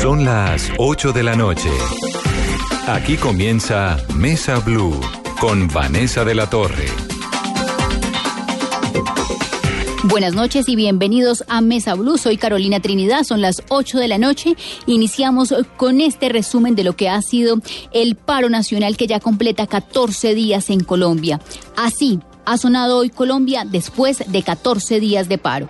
Son las 8 de la noche. Aquí comienza Mesa Blue con Vanessa de la Torre. Buenas noches y bienvenidos a Mesa Blue. Soy Carolina Trinidad, son las 8 de la noche. Iniciamos con este resumen de lo que ha sido el paro nacional que ya completa 14 días en Colombia. Así ha sonado hoy Colombia después de 14 días de paro.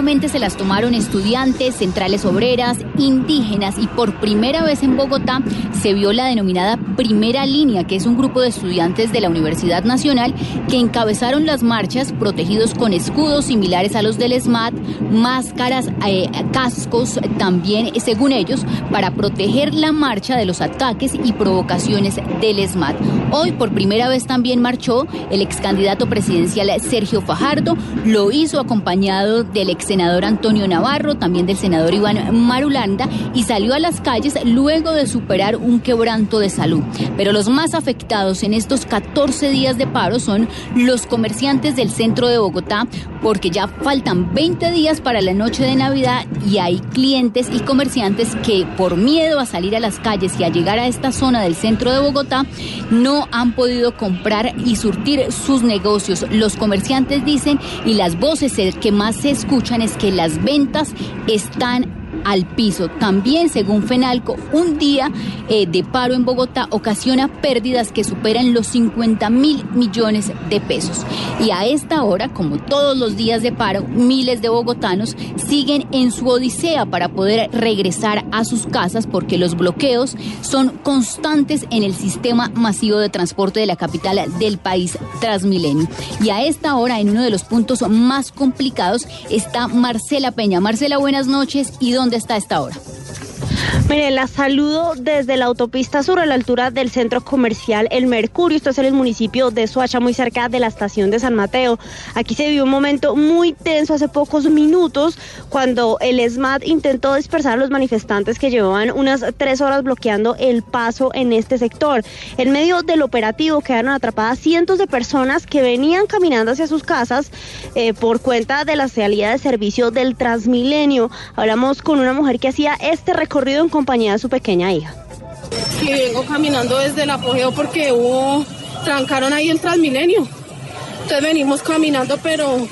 Se las tomaron estudiantes, centrales obreras, indígenas y por primera vez en Bogotá se vio la denominada Primera Línea, que es un grupo de estudiantes de la Universidad Nacional que encabezaron las marchas protegidos con escudos similares a los del SMAT, máscaras, eh, cascos también, según ellos, para proteger la marcha de los ataques y provocaciones del SMAT. Hoy por primera vez también marchó el ex candidato presidencial Sergio Fajardo, lo hizo acompañado del ex senador Antonio Navarro, también del senador Iván Marulanda, y salió a las calles luego de superar un quebranto de salud. Pero los más afectados en estos 14 días de paro son los comerciantes del centro de Bogotá, porque ya faltan 20 días para la noche de Navidad y hay clientes y comerciantes que por miedo a salir a las calles y a llegar a esta zona del centro de Bogotá no han podido comprar y surtir sus negocios. Los comerciantes dicen y las voces que más se escuchan es que las ventas están al piso. También, según FENALCO, un día eh, de paro en Bogotá ocasiona pérdidas que superan los 50 mil millones de pesos. Y a esta hora, como todos los días de paro, miles de bogotanos siguen en su odisea para poder regresar a sus casas porque los bloqueos son constantes en el sistema masivo de transporte de la capital del país Transmilenio. Y a esta hora, en uno de los puntos más complicados, está Marcela Peña. Marcela, buenas noches. ¿Y dónde está esta hora? Mire, la saludo desde la autopista sur a la altura del centro comercial El Mercurio. Esto es en el municipio de Soacha, muy cerca de la estación de San Mateo. Aquí se vivió un momento muy tenso hace pocos minutos cuando el SMAT intentó dispersar a los manifestantes que llevaban unas tres horas bloqueando el paso en este sector. En medio del operativo quedaron atrapadas cientos de personas que venían caminando hacia sus casas eh, por cuenta de la salida de servicio del Transmilenio. Hablamos con una mujer que hacía este recorrido en compañía de su pequeña hija. Y vengo caminando desde el apogeo porque hubo, trancaron ahí el Transmilenio. Entonces venimos caminando, pero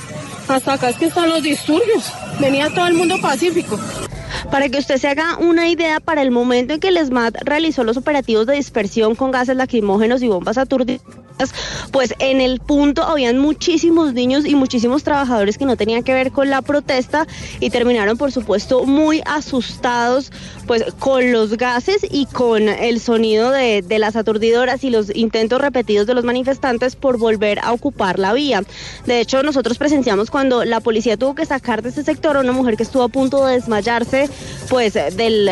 hasta acá es que están los disturbios. Venía todo el mundo pacífico. Para que usted se haga una idea, para el momento en que el SMAT realizó los operativos de dispersión con gases lacrimógenos y bombas aturdidas, pues en el punto habían muchísimos niños y muchísimos trabajadores que no tenían que ver con la protesta y terminaron por supuesto muy asustados pues con los gases y con el sonido de, las aturdidoras y los intentos repetidos de los manifestantes por volver a ocupar la vía. De hecho, nosotros presenciamos cuando la policía tuvo que sacar de ese sector a una mujer que estuvo a punto de desmayarse pues del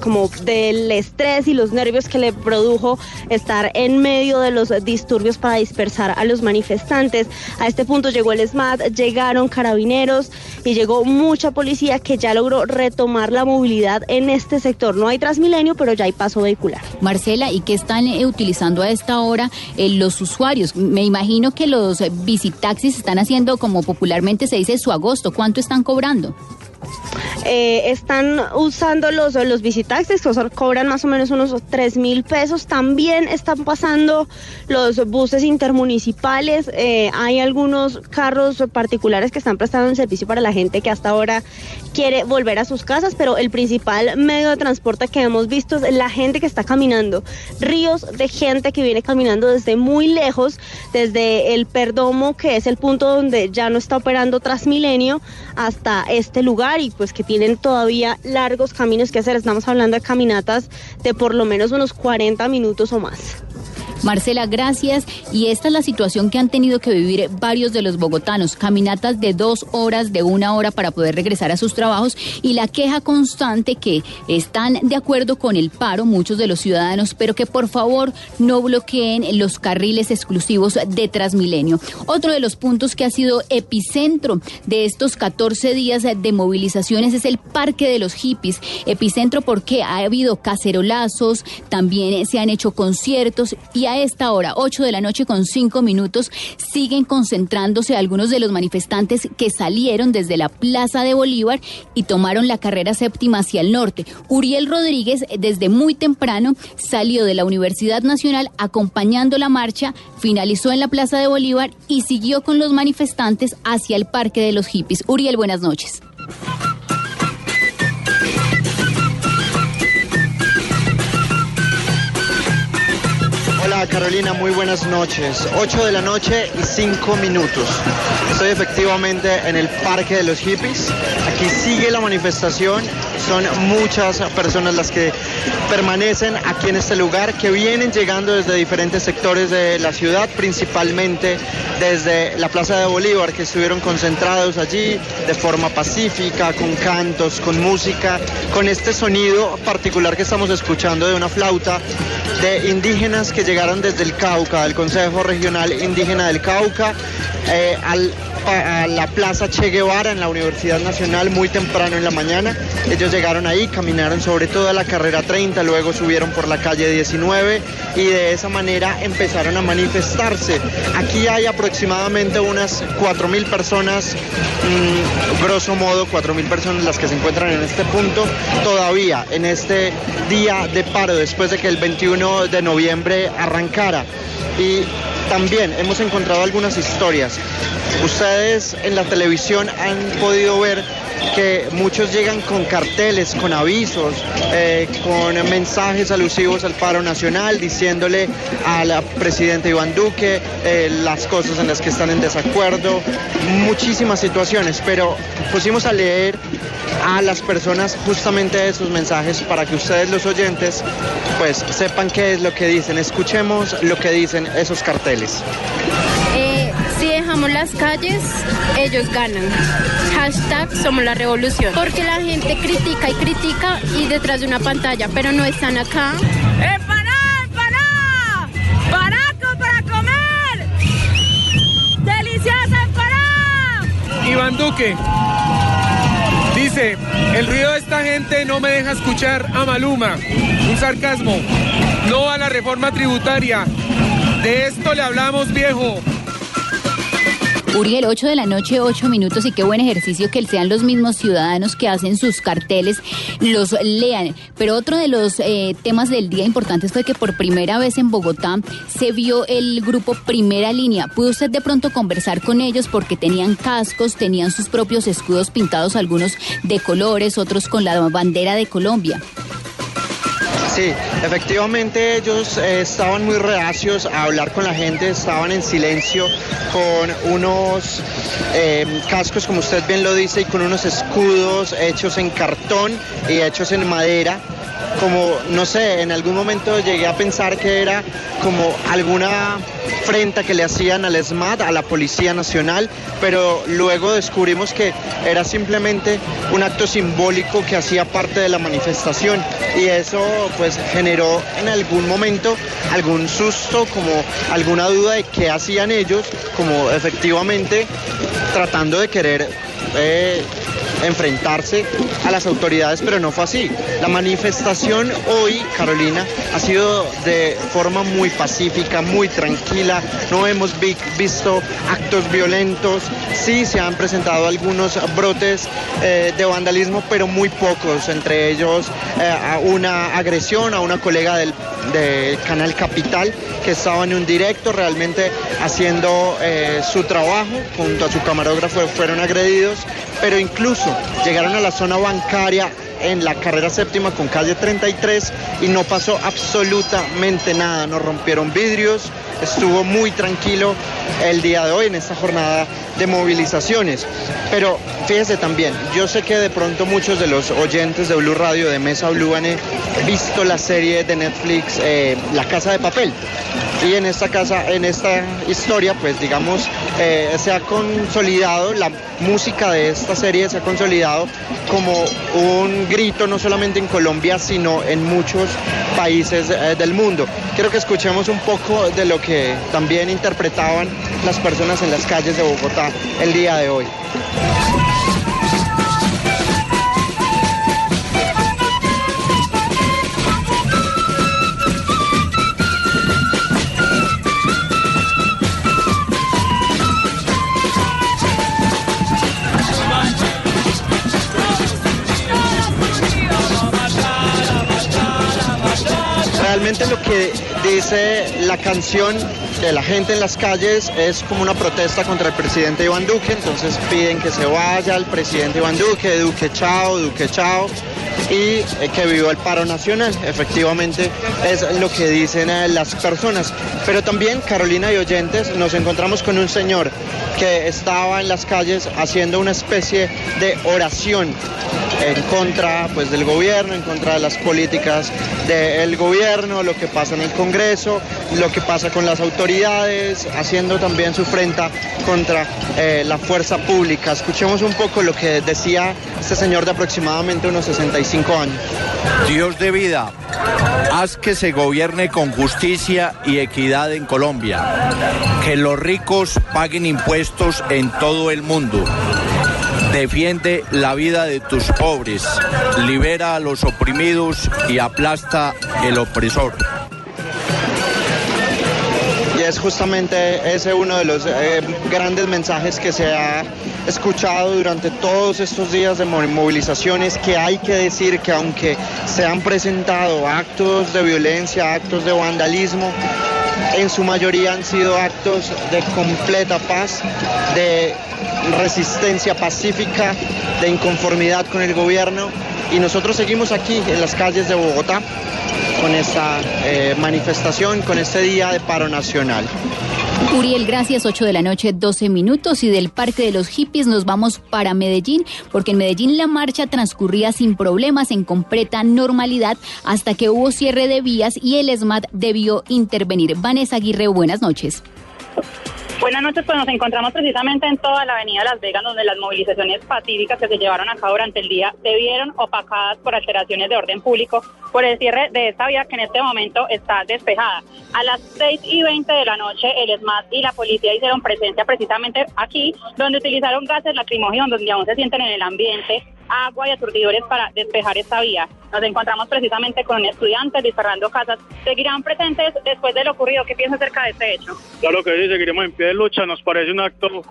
como del estrés y los nervios que le produjo estar en medio de los disturbios para dispersar a los manifestantes. A este punto llegó el SMAT, llegaron carabineros y llegó mucha policía que ya logró retomar la movilidad en este sector. No hay Transmilenio, pero ya hay paso vehicular. Marcela, ¿y qué están eh, utilizando a esta hora eh, los usuarios? Me imagino que los visitaxis están haciendo, como popularmente se dice, su agosto. ¿Cuánto están cobrando? Eh, están usando los, los visitaxis, que cobran más o menos unos 3 mil pesos. También están pasando los buses intermunicipales. Eh, hay algunos carros particulares que están prestando un servicio para la gente que hasta ahora quiere volver a sus casas, pero el principal medio de transporte que hemos visto es la gente que está caminando. Ríos de gente que viene caminando desde muy lejos, desde el Perdomo, que es el punto donde ya no está operando Transmilenio, hasta este lugar y pues que tienen todavía largos caminos que hacer. Estamos hablando de caminatas de por lo menos unos 40 minutos o más. Marcela, gracias. Y esta es la situación que han tenido que vivir varios de los bogotanos. Caminatas de dos horas, de una hora para poder regresar a sus trabajos y la queja constante que están de acuerdo con el paro muchos de los ciudadanos, pero que por favor no bloqueen los carriles exclusivos de Transmilenio. Otro de los puntos que ha sido epicentro de estos 14 días de movilizaciones es el Parque de los Hippies. Epicentro porque ha habido cacerolazos, también se han hecho conciertos y esta hora, 8 de la noche con 5 minutos, siguen concentrándose algunos de los manifestantes que salieron desde la Plaza de Bolívar y tomaron la carrera séptima hacia el norte. Uriel Rodríguez, desde muy temprano, salió de la Universidad Nacional acompañando la marcha, finalizó en la Plaza de Bolívar y siguió con los manifestantes hacia el Parque de los Hippies. Uriel, buenas noches. Carolina, muy buenas noches. 8 de la noche y 5 minutos. Estoy efectivamente en el Parque de los Hippies. Aquí sigue la manifestación. Son muchas personas las que permanecen aquí en este lugar, que vienen llegando desde diferentes sectores de la ciudad, principalmente desde la Plaza de Bolívar, que estuvieron concentrados allí de forma pacífica, con cantos, con música, con este sonido particular que estamos escuchando de una flauta de indígenas que llegaron desde el Cauca, del Consejo Regional Indígena del Cauca, eh, a la Plaza Che Guevara en la Universidad Nacional muy temprano en la mañana. Llegaron ahí, caminaron sobre toda la carrera 30, luego subieron por la calle 19 y de esa manera empezaron a manifestarse. Aquí hay aproximadamente unas 4.000 personas, mm, grosso modo 4.000 personas las que se encuentran en este punto todavía, en este día de paro, después de que el 21 de noviembre arrancara. Y también hemos encontrado algunas historias. Ustedes en la televisión han podido ver que muchos llegan con carteles, con avisos, eh, con mensajes alusivos al paro nacional, diciéndole al presidente Iván Duque eh, las cosas en las que están en desacuerdo, muchísimas situaciones, pero pusimos a leer a las personas justamente esos mensajes para que ustedes los oyentes pues sepan qué es lo que dicen, escuchemos lo que dicen esos carteles. Las calles, ellos ganan. Hashtag somos la revolución. Porque la gente critica y critica y detrás de una pantalla, pero no están acá. ¡Eh, para, para! ¡Barato para comer! ¡Deliciosa para! Iván Duque. Dice, el ruido de esta gente no me deja escuchar a Maluma. Un sarcasmo. No a la reforma tributaria. De esto le hablamos, viejo. Uriel, 8 de la noche, 8 minutos y qué buen ejercicio que sean los mismos ciudadanos que hacen sus carteles, los lean. Pero otro de los eh, temas del día importantes fue que por primera vez en Bogotá se vio el grupo Primera Línea. ¿Pudo usted de pronto conversar con ellos porque tenían cascos, tenían sus propios escudos pintados, algunos de colores, otros con la bandera de Colombia? Sí, efectivamente ellos eh, estaban muy reacios a hablar con la gente, estaban en silencio con unos eh, cascos, como usted bien lo dice, y con unos escudos hechos en cartón y hechos en madera como, no sé, en algún momento llegué a pensar que era como alguna frente que le hacían al SMAT, a la Policía Nacional, pero luego descubrimos que era simplemente un acto simbólico que hacía parte de la manifestación y eso pues generó en algún momento algún susto, como alguna duda de qué hacían ellos, como efectivamente tratando de querer... Eh, enfrentarse a las autoridades, pero no fue así. La manifestación hoy, Carolina, ha sido de forma muy pacífica, muy tranquila, no hemos visto actos violentos, sí se han presentado algunos brotes eh, de vandalismo, pero muy pocos, entre ellos eh, una agresión a una colega del, canal Capital que estaba en un directo realmente haciendo eh, su trabajo junto a su camarógrafo fueron agredidos, pero incluso llegaron a la zona bancaria en la carrera séptima con calle 33 y no pasó absolutamente nada, nos rompieron vidrios, estuvo muy tranquilo el día de hoy en esta jornada de movilizaciones. Pero fíjese también, yo sé que de pronto muchos de los oyentes de Blue Radio, de Mesa Blue, han visto la serie de Netflix eh, La Casa de Papel. Y en esta casa, en esta historia, pues digamos, eh, se ha consolidado, la música de esta serie se ha consolidado como un grito no solamente en Colombia, sino en muchos países eh, del mundo. Quiero que escuchemos un poco de lo que también interpretaban las personas en las calles de Bogotá el día de hoy. Realmente lo que dice la canción de la gente en las calles es como una protesta contra el presidente Iván Duque, entonces piden que se vaya el presidente Iván Duque, Duque chao, Duque chao, y eh, que viva el paro nacional. Efectivamente es lo que dicen eh, las personas. Pero también, Carolina y oyentes, nos encontramos con un señor que estaba en las calles haciendo una especie de oración en contra pues, del gobierno, en contra de las políticas del gobierno, lo que pasa en el Congreso, lo que pasa con las autoridades, haciendo también su frente contra eh, la fuerza pública. Escuchemos un poco lo que decía este señor de aproximadamente unos 65 años. Dios de vida, haz que se gobierne con justicia y equidad en Colombia, que los ricos paguen impuestos en todo el mundo Defiende la vida de tus pobres, libera a los oprimidos y aplasta el opresor. Y es justamente ese uno de los eh, grandes mensajes que se ha escuchado durante todos estos días de movilizaciones, que hay que decir que aunque se han presentado actos de violencia, actos de vandalismo, en su mayoría han sido actos de completa paz, de resistencia pacífica, de inconformidad con el gobierno y nosotros seguimos aquí en las calles de Bogotá con esta eh, manifestación, con este día de paro nacional. Uriel, gracias. 8 de la noche, 12 minutos. Y del Parque de los Hippies nos vamos para Medellín, porque en Medellín la marcha transcurría sin problemas, en completa normalidad, hasta que hubo cierre de vías y el ESMAD debió intervenir. Vanessa Aguirre, buenas noches. Buenas noches, pues nos encontramos precisamente en toda la avenida Las Vegas, donde las movilizaciones pacíficas que se llevaron a cabo durante el día se vieron opacadas por alteraciones de orden público por el cierre de esta vía que en este momento está despejada. A las 6 y 20 de la noche, el SMAT y la policía hicieron presencia precisamente aquí, donde utilizaron gases lacrimógenos, donde aún se sienten en el ambiente agua y aturdidores para despejar esta vía. Nos encontramos precisamente con un estudiante disparando casas. ¿Seguirán presentes después de lo ocurrido? ¿Qué piensa acerca de este hecho? Claro que sí, seguiremos en pie de lucha. Nos parece un acto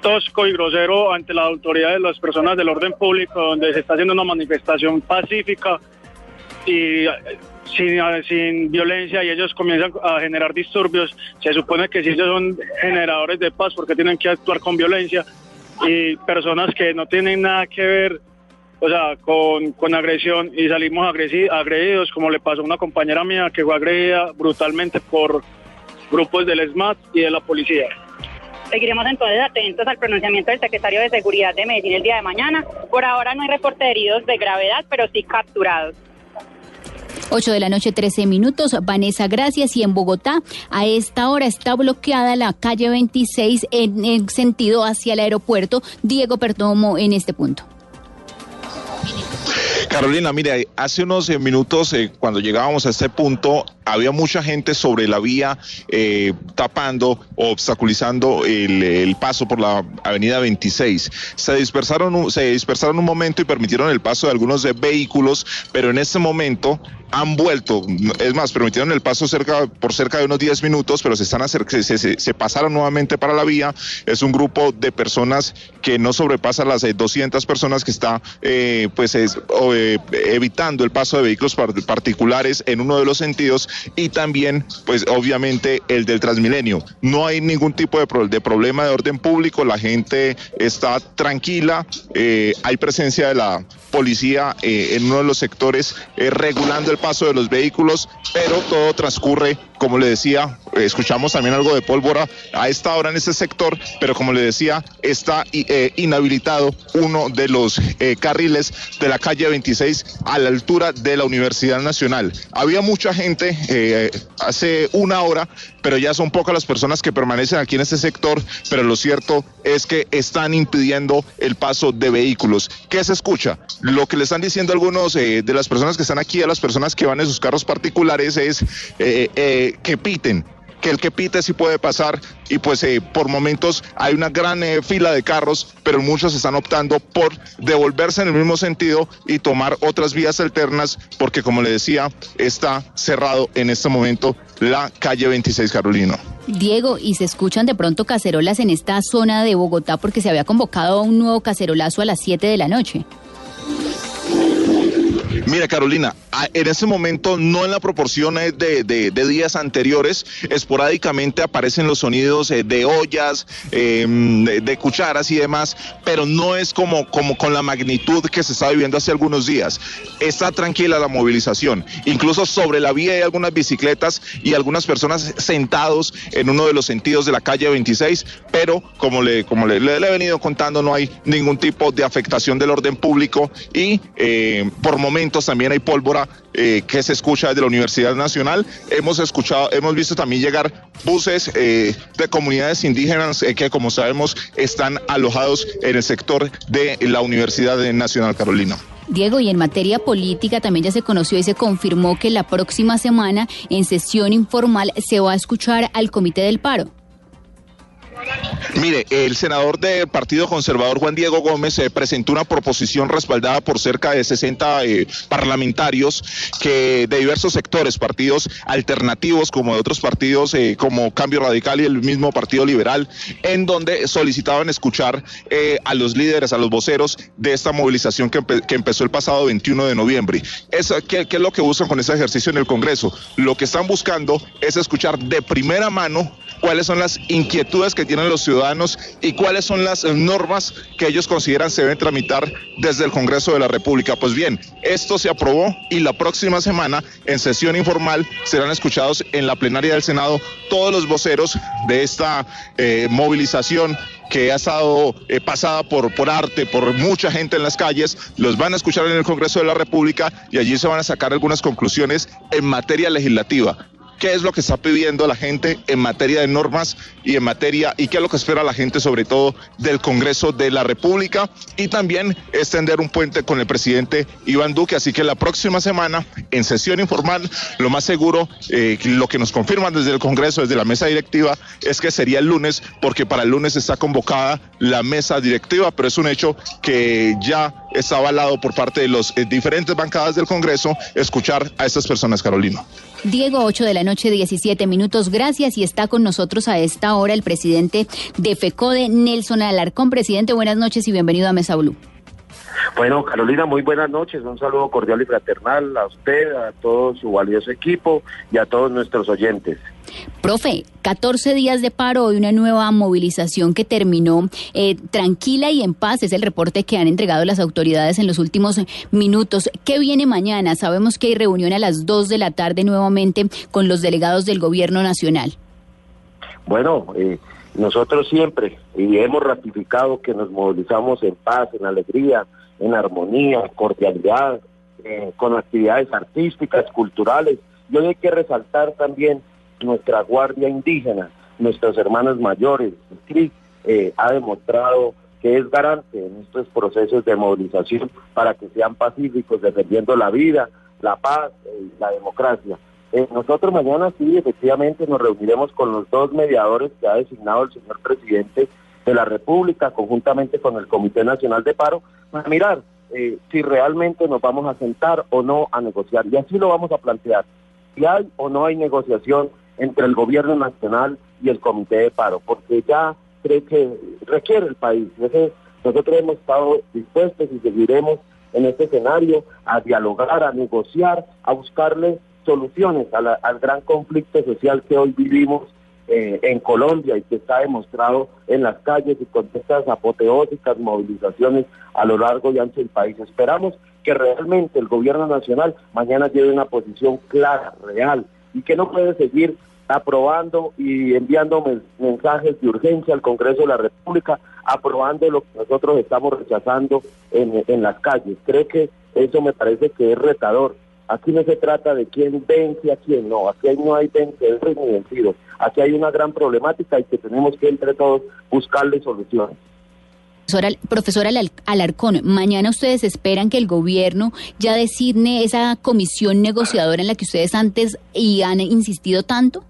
tosco y grosero ante la autoridad de las personas del orden público, donde se está haciendo una manifestación pacífica y eh, sin, sin, violencia y ellos comienzan a generar disturbios. Se supone que si ellos son generadores de paz, porque tienen que actuar con violencia? Y personas que no tienen nada que ver o sea, con, con agresión y salimos agredidos, como le pasó a una compañera mía que fue agredida brutalmente por grupos del SMAT y de la policía. Seguiremos entonces atentos al pronunciamiento del secretario de Seguridad de Medellín el día de mañana. Por ahora no hay reporte de heridos de gravedad, pero sí capturados. 8 de la noche, 13 minutos. Vanessa, gracias. Y en Bogotá, a esta hora está bloqueada la calle 26 en el sentido hacia el aeropuerto. Diego Perdomo en este punto. Carolina, mire, hace unos eh, minutos eh, cuando llegábamos a este punto había mucha gente sobre la vía eh, tapando o obstaculizando el, paso por la avenida 26. Se dispersaron, se dispersaron un momento y permitieron el paso de algunos vehículos, pero en este momento han vuelto, es más, permitieron el paso cerca, por cerca de unos 10 minutos, pero se están se, se, pasaron nuevamente para la vía. Es un grupo de personas que no sobrepasa las 200 personas que está eh, pues es, eh, evitando el paso de vehículos particulares en uno de los sentidos y también pues obviamente el del Transmilenio. No hay ningún tipo de, de problema de orden público, la gente está tranquila, eh, hay presencia de la policía eh, en uno de los sectores regulando el paso de los vehículos, pero todo transcurre como le decía, escuchamos también algo de pólvora a esta hora en ese sector, pero como le decía, está inhabilitado uno de los carriles de la calle 26 a la altura de la Universidad Nacional. Había mucha gente eh, hace una hora, pero ya son pocas las personas que permanecen aquí en este sector, pero lo cierto es que están impidiendo el paso de vehículos. ¿Qué se escucha? Lo que le están diciendo algunos de las personas que están aquí, a las personas que van en sus carros particulares, es que piten que el que pite sí puede pasar y pues eh, por momentos hay una gran eh, fila de carros, pero muchos están optando por devolverse en el mismo sentido y tomar otras vías alternas porque como le decía, está cerrado en este momento la calle 26 Carolino. Diego, ¿y se escuchan de pronto cacerolas en esta zona de Bogotá porque se había convocado un nuevo cacerolazo a las 7 de la noche? Mira, Carolina, en ese momento, no en la proporción de, de, días anteriores, esporádicamente aparecen los sonidos eh, de ollas, em, de, cucharas y demás, pero no es como, con la magnitud que se está viviendo hace algunos días. Está tranquila la movilización. Incluso sobre la vía hay algunas bicicletas y algunas personas sentados en uno de los sentidos de la calle 26, pero como le, como le, he venido contando, no hay ningún tipo de afectación del orden público y eh, por momentos también hay pólvora eh, que se escucha desde la Universidad Nacional. Hemos escuchado, hemos visto también llegar buses eh, de comunidades indígenas eh, que, como sabemos, están alojados en el sector de la Universidad Nacional Carolina. Diego, y en materia política también ya se conoció y se confirmó que la próxima semana en sesión informal se va a escuchar al Comité del Paro. Mire, el senador del Partido Conservador Juan Diego Gómez eh, presentó una proposición respaldada por cerca de 60 eh, parlamentarios que de diversos sectores, partidos alternativos como de otros partidos eh, como Cambio Radical y el mismo Partido Liberal, en donde solicitaban escuchar a los líderes, a los voceros de esta movilización que, empezó el pasado 21 de noviembre. ¿qué, ¿Qué es lo que buscan con ese ejercicio en el Congreso? Lo que están buscando es escuchar de primera mano cuáles son las inquietudes que tienen los ciudadanos y cuáles son las normas que ellos consideran se deben tramitar desde el Congreso de la República. Pues bien, esto se aprobó y la próxima semana en sesión informal serán escuchados en la plenaria del Senado todos los voceros de esta eh, movilización que ha estado eh, pasada por arte, por mucha gente en las calles, los van a escuchar en el Congreso de la República y allí se van a sacar algunas conclusiones en materia legislativa qué es lo que está pidiendo la gente en materia de normas y en materia y qué es lo que espera la gente sobre todo del Congreso de la República y también extender un puente con el presidente Iván Duque. Así que la próxima semana en sesión informal, lo más seguro, eh, lo que nos confirman desde el Congreso, desde la mesa directiva, es que sería el lunes porque para el lunes está convocada la mesa directiva, pero es un hecho que ya está avalado por parte de las eh, diferentes bancadas del Congreso escuchar a estas personas, Carolina. Diego, 8 de la noche, 17 minutos. Gracias. Y está con nosotros a esta hora el presidente de FECODE, Nelson Alarcón. Presidente, buenas noches y bienvenido a Mesa Blue. Bueno, Carolina, muy buenas noches. Un saludo cordial y fraternal a usted, a todo su valioso equipo y a todos nuestros oyentes. Profe, 14 días de paro y una nueva movilización que terminó eh, tranquila y en paz. Es el reporte que han entregado las autoridades en los últimos minutos. ¿Qué viene mañana? Sabemos que hay reunión a las 2 de la tarde nuevamente con los delegados del gobierno nacional. Bueno, eh, nosotros siempre y hemos ratificado que nos movilizamos en paz, en alegría, en armonía, cordialidad, eh, con actividades artísticas, culturales. Y hoy hay que resaltar también nuestra guardia indígena, nuestros hermanos mayores. CRIC eh, ha demostrado que es garante en estos procesos de movilización para que sean pacíficos, defendiendo la vida, la paz y la democracia. Eh, nosotros mañana sí, efectivamente, nos reuniremos con los dos mediadores que ha designado el señor presidente de la República, conjuntamente con el Comité Nacional de Paro, para mirar eh, si realmente nos vamos a sentar o no a negociar. Y así lo vamos a plantear. Si hay o no hay negociación entre el gobierno nacional y el Comité de Paro, porque ya creo que requiere el país. Nosotros hemos estado dispuestos y seguiremos en este escenario a dialogar, a negociar, a buscarle soluciones al gran conflicto social que hoy vivimos eh, en Colombia y que está demostrado en las calles y con estas apoteósicas movilizaciones a lo largo y ancho del país. Esperamos que realmente el gobierno nacional mañana lleve una posición clara, real, y que no puede seguir aprobando y enviando mensajes de urgencia al Congreso de la República, aprobando lo que nosotros estamos rechazando en, en las calles. Creo que eso me parece que es retador Aquí no se trata de quién vence a quién, no, aquí no hay vencedores ni vencidos. Aquí hay una gran problemática y que tenemos que entre todos buscarle soluciones. Profesora Alarcón, mañana ustedes esperan que el gobierno ya designe esa comisión negociadora en la que ustedes antes y han insistido tanto.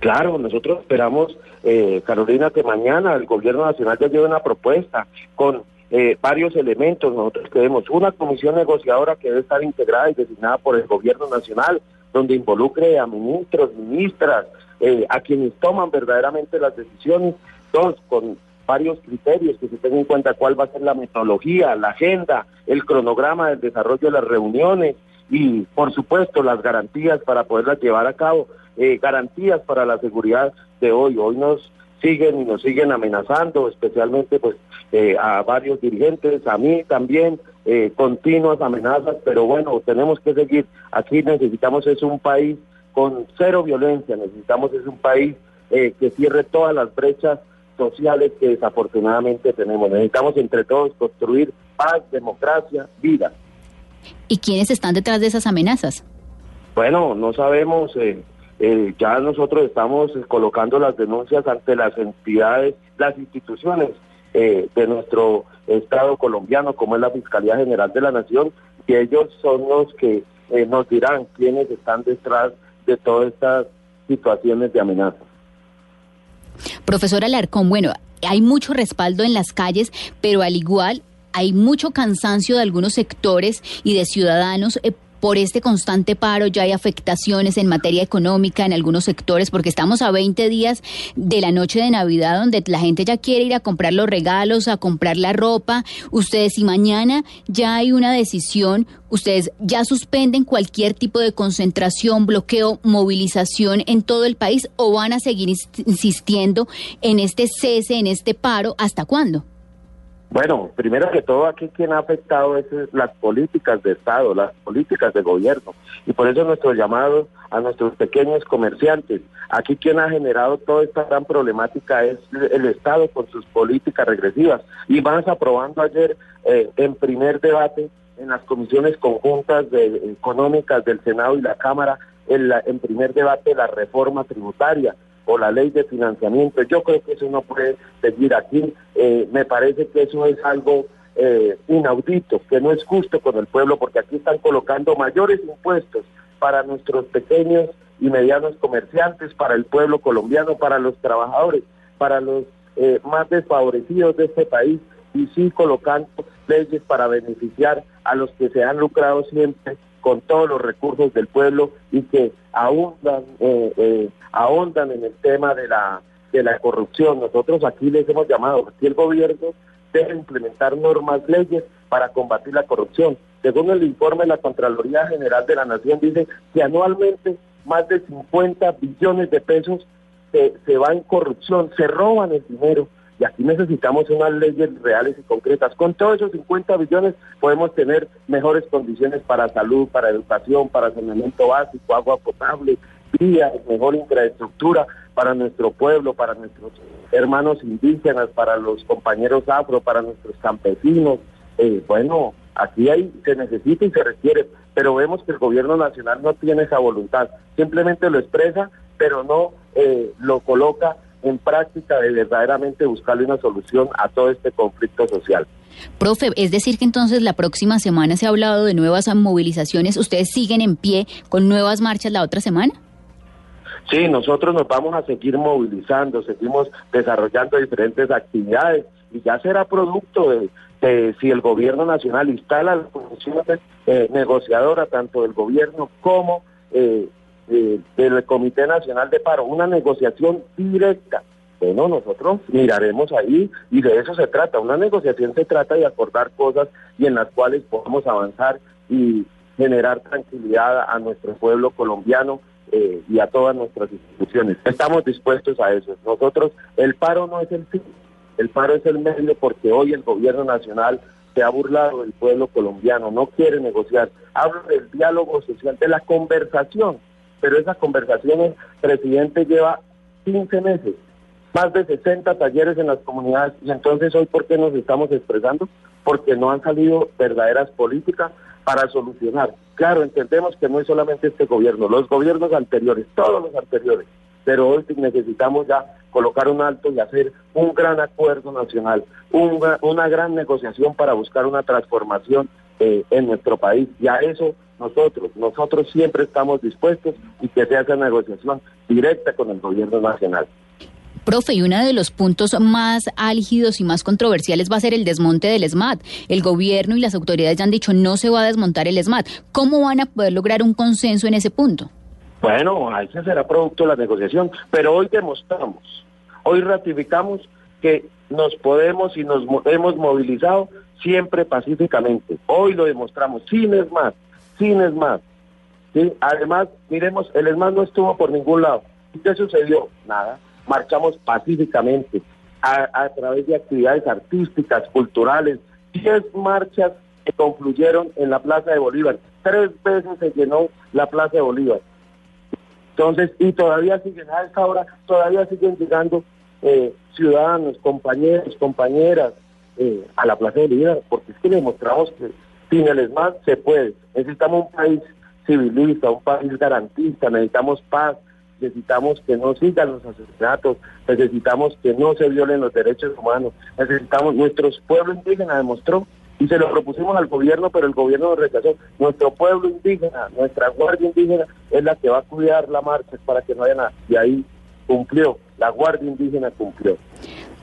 Claro, nosotros esperamos, eh, Carolina, que mañana el gobierno nacional ya lleve una propuesta con eh, varios elementos. Nosotros queremos una comisión negociadora que debe estar integrada y designada por el gobierno nacional, donde involucre a ministros, ministras, eh, a quienes toman verdaderamente las decisiones, dos, con varios criterios que se tengan en cuenta cuál va a ser la metodología, la agenda, el cronograma del desarrollo de las reuniones y, por supuesto, las garantías para poderlas llevar a cabo, eh, garantías para la seguridad de hoy. Hoy nos siguen y nos siguen amenazando, especialmente pues eh, a varios dirigentes, a mí también, eh, continuas amenazas, pero bueno, tenemos que seguir. Aquí necesitamos es un país con cero violencia, necesitamos es un país eh, que cierre todas las brechas sociales que desafortunadamente tenemos. Necesitamos entre todos construir paz, democracia, vida. ¿Y quiénes están detrás de esas amenazas? Bueno, no sabemos. Eh, eh, ya nosotros estamos colocando las denuncias ante las entidades, las instituciones eh, de nuestro Estado colombiano, como es la Fiscalía General de la Nación, y ellos son los que eh, nos dirán quiénes están detrás de todas estas situaciones de amenaza. Profesora Alarcón, bueno, hay mucho respaldo en las calles, pero al igual hay mucho cansancio de algunos sectores y de ciudadanos por este constante paro ya hay afectaciones en materia económica en algunos sectores porque estamos a 20 días de la noche de Navidad donde la gente ya quiere ir a comprar los regalos, a comprar la ropa. Ustedes si mañana ya hay una decisión, ustedes ya suspenden cualquier tipo de concentración, bloqueo, movilización en todo el país o van a seguir insistiendo en este cese, en este paro, ¿hasta cuándo? Bueno, primero que todo aquí quien ha afectado es las políticas de Estado, las políticas de gobierno. Y por eso nuestro llamado a nuestros pequeños comerciantes. Aquí quien ha generado toda esta gran problemática es el Estado con sus políticas regresivas. Y vas aprobando ayer eh, en primer debate en las comisiones conjuntas de, económicas del Senado y la Cámara, en, en primer debate la reforma tributaria o la ley de financiamiento. Yo creo que eso no puede seguir aquí. Eh, me parece que eso es algo eh, inaudito, que no es justo con el pueblo, porque aquí están colocando mayores impuestos para nuestros pequeños y medianos comerciantes, para el pueblo colombiano, para los trabajadores, para los eh, más desfavorecidos de este país, y sí colocando leyes para beneficiar a los que se han lucrado siempre con todos los recursos del pueblo y que ahondan, eh, eh, ahondan en el tema de la, de la corrupción. Nosotros aquí les hemos llamado, que el gobierno debe implementar normas, leyes para combatir la corrupción. Según el informe de la Contraloría General de la Nación, dice que anualmente más de 50 billones de pesos se, se va en corrupción, se roban el dinero y aquí necesitamos unas leyes reales y concretas. Con todos esos 50 billones podemos tener mejores condiciones para salud, para educación, para saneamiento básico, agua potable, vías, mejor infraestructura para nuestro pueblo, para nuestros hermanos indígenas, para los compañeros afro, para nuestros campesinos. Eh, bueno, aquí hay, se necesita y se requiere, pero vemos que el gobierno nacional no tiene esa voluntad, simplemente lo expresa, pero no eh, lo coloca en práctica de verdaderamente buscarle una solución a todo este conflicto social. Profe, es decir que entonces la próxima semana se ha hablado de nuevas movilizaciones. ¿Ustedes siguen en pie con nuevas marchas la otra semana? Sí, nosotros nos vamos a seguir movilizando, seguimos desarrollando diferentes actividades y ya será producto de, si el gobierno nacional instala la función eh, negociadora tanto del gobierno como eh, del Comité Nacional de Paro, una negociación directa. Bueno, nosotros miraremos ahí y de eso se trata. Una negociación se trata de acordar cosas y en las cuales podamos avanzar y generar tranquilidad a nuestro pueblo colombiano eh, y a todas nuestras instituciones. Estamos dispuestos a eso. Nosotros, el paro no es el fin, el paro es el medio porque hoy el gobierno nacional se ha burlado del pueblo colombiano, no quiere negociar. Hablo del diálogo social, de la conversación, pero esa conversación el presidente lleva 15 meses, más de 60 talleres en las comunidades y entonces hoy ¿por qué nos estamos expresando? Porque no han salido verdaderas políticas para solucionar. Claro, entendemos que no es solamente este gobierno, los gobiernos anteriores, todos los anteriores, pero hoy necesitamos ya colocar un alto y hacer un gran acuerdo nacional, una, una gran negociación para buscar una transformación eh, en nuestro país. Y a eso nosotros, nosotros siempre estamos dispuestos y que se haga negociación directa con el gobierno nacional. Profe, y uno de los puntos más álgidos y más controversiales va a ser el desmonte del SMAT. El gobierno y las autoridades ya han dicho no se va a desmontar el SMAT. ¿Cómo van a poder lograr un consenso en ese punto? Bueno, ese será producto de la negociación, pero hoy demostramos, hoy ratificamos que nos podemos y nos hemos movilizado siempre pacíficamente. Hoy lo demostramos, sin SMAT, sin ESMAD. ¿sí? Además, miremos, el ESMAD no estuvo por ningún lado. ¿Y qué sucedió? Nada marchamos pacíficamente a, través de actividades artísticas, culturales, diez marchas que concluyeron en la Plaza de Bolívar. Tres veces se llenó la Plaza de Bolívar. Entonces, y todavía siguen a esta hora, todavía siguen llegando eh, ciudadanos, compañeros, compañeras eh, a la Plaza de Bolívar, porque es que demostramos que sin el ESMAD se puede. Necesitamos un país civilista, un país garantista, necesitamos paz, necesitamos que no sigan los asesinatos, necesitamos que no se violen los derechos humanos, necesitamos, nuestros pueblos indígenas demostró y se lo propusimos al gobierno, pero el gobierno lo rechazó. Nuestro pueblo indígena, nuestra guardia indígena es la que va a cuidar la marcha para que no haya nada. Y ahí cumplió, la guardia indígena cumplió.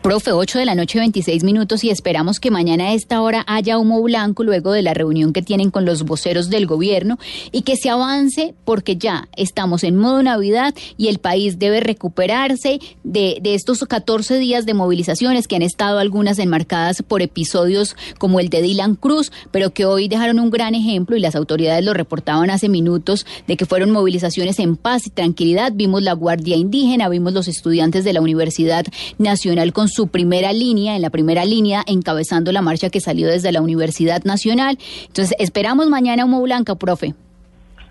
Profe, 8 de la noche, 26 minutos y esperamos que mañana a esta hora haya humo blanco luego de la reunión que tienen con los voceros del gobierno y que se avance porque ya estamos en modo Navidad y el país debe recuperarse de, de estos 14 días de movilizaciones que han estado algunas enmarcadas por episodios como el de Dylan Cruz, pero que hoy dejaron un gran ejemplo y las autoridades lo reportaban hace minutos de que fueron movilizaciones en paz y tranquilidad. Vimos la Guardia Indígena, vimos los estudiantes de la Universidad Nacional con su primera línea, en la primera línea, encabezando la marcha que salió desde la Universidad Nacional. Entonces, esperamos mañana humo blanca, profe.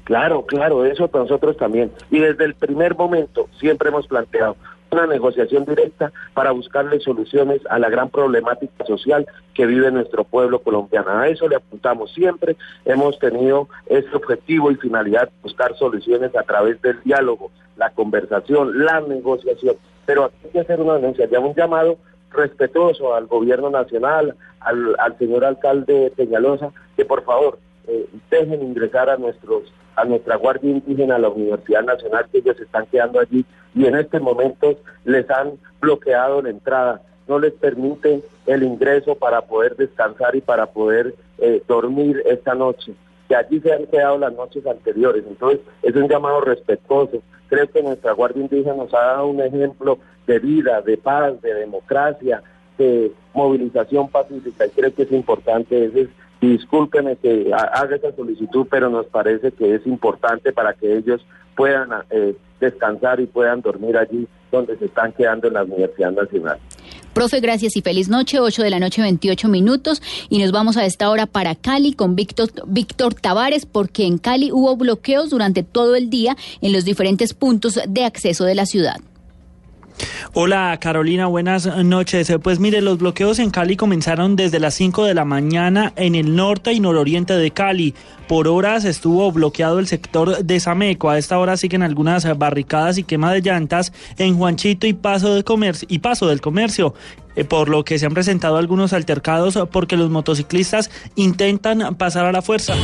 Claro, claro, eso para nosotros también. Y desde el primer momento siempre hemos planteado una negociación directa para buscarle soluciones a la gran problemática social que vive nuestro pueblo colombiano. A eso le apuntamos siempre. Hemos tenido este objetivo y finalidad, buscar soluciones a través del diálogo, la conversación, la negociación pero aquí hay que hacer una denuncia, ya un llamado respetuoso al gobierno nacional, al, señor alcalde Peñalosa, que por favor eh, dejen ingresar a nuestros a nuestra Guardia Indígena, a la Universidad Nacional, que ellos están quedando allí y en este momento les han bloqueado la entrada, no les permiten el ingreso para poder descansar y para poder eh, dormir esta noche, que allí se han quedado las noches anteriores. Entonces, es un llamado respetuoso Creo que nuestra Guardia Indígena nos ha dado un ejemplo de vida, de paz, de democracia, de movilización pacífica y creo que es importante. Es, discúlpenme que haga esa solicitud, pero nos parece que es importante para que ellos puedan eh, descansar y puedan dormir allí donde se están quedando en la Universidad Nacional. Profe, gracias y feliz noche, 8 de la noche, 28 minutos. Y nos vamos a esta hora para Cali con Víctor, Víctor Tavares, porque en Cali hubo bloqueos durante todo el día en los diferentes puntos de acceso de la ciudad. Hola Carolina, buenas noches. Pues mire, los bloqueos en Cali comenzaron desde las 5 de la mañana en el norte y nororiente de Cali. Por horas estuvo bloqueado el sector de Sameco. A esta hora siguen algunas barricadas y quema de llantas en Juanchito y Paso, de comercio, y paso del Comercio eh, por lo que se han presentado algunos altercados porque los motociclistas intentan pasar a la fuerza.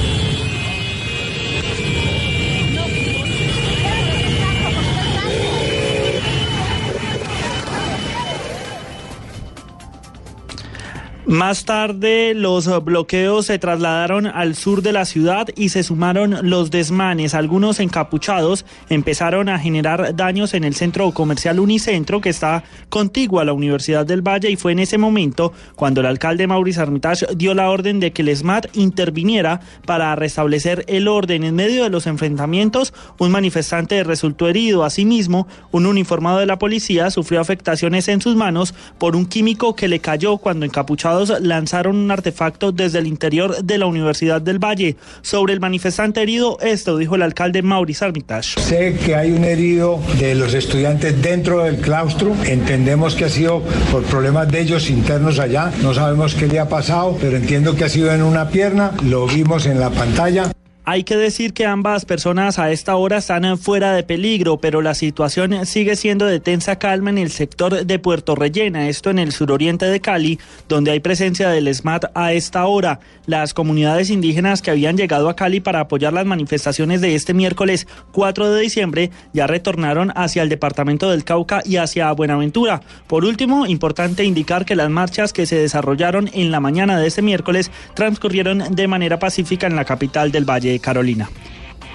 Más tarde los bloqueos se trasladaron al sur de la ciudad y se sumaron los desmanes. Algunos encapuchados empezaron a generar daños en el centro comercial Unicentro que está contiguo a la Universidad del Valle y fue en ese momento cuando el alcalde Mauricio Armitage dio la orden de que el SMAT interviniera para restablecer el orden. En medio de los enfrentamientos, un manifestante resultó herido. Asimismo, un uniformado de la policía sufrió afectaciones en sus manos por un químico que le cayó cuando encapuchado lanzaron un artefacto desde el interior de la Universidad del Valle. Sobre el manifestante herido, esto dijo el alcalde Maurice Armitage. Sé que hay un herido de los estudiantes dentro del claustro. Entendemos que ha sido por problemas de ellos internos allá. No sabemos qué le ha pasado, pero entiendo que ha sido en una pierna. Lo vimos en la pantalla. Hay que decir que ambas personas a esta hora están fuera de peligro, pero la situación sigue siendo de tensa calma en el sector de Puerto Rellena, esto en el suroriente de Cali, donde hay presencia del SMAT a esta hora. Las comunidades indígenas que habían llegado a Cali para apoyar las manifestaciones de este miércoles 4 de diciembre ya retornaron hacia el departamento del Cauca y hacia Buenaventura. Por último, importante indicar que las marchas que se desarrollaron en la mañana de este miércoles transcurrieron de manera pacífica en la capital del Valle Carolina.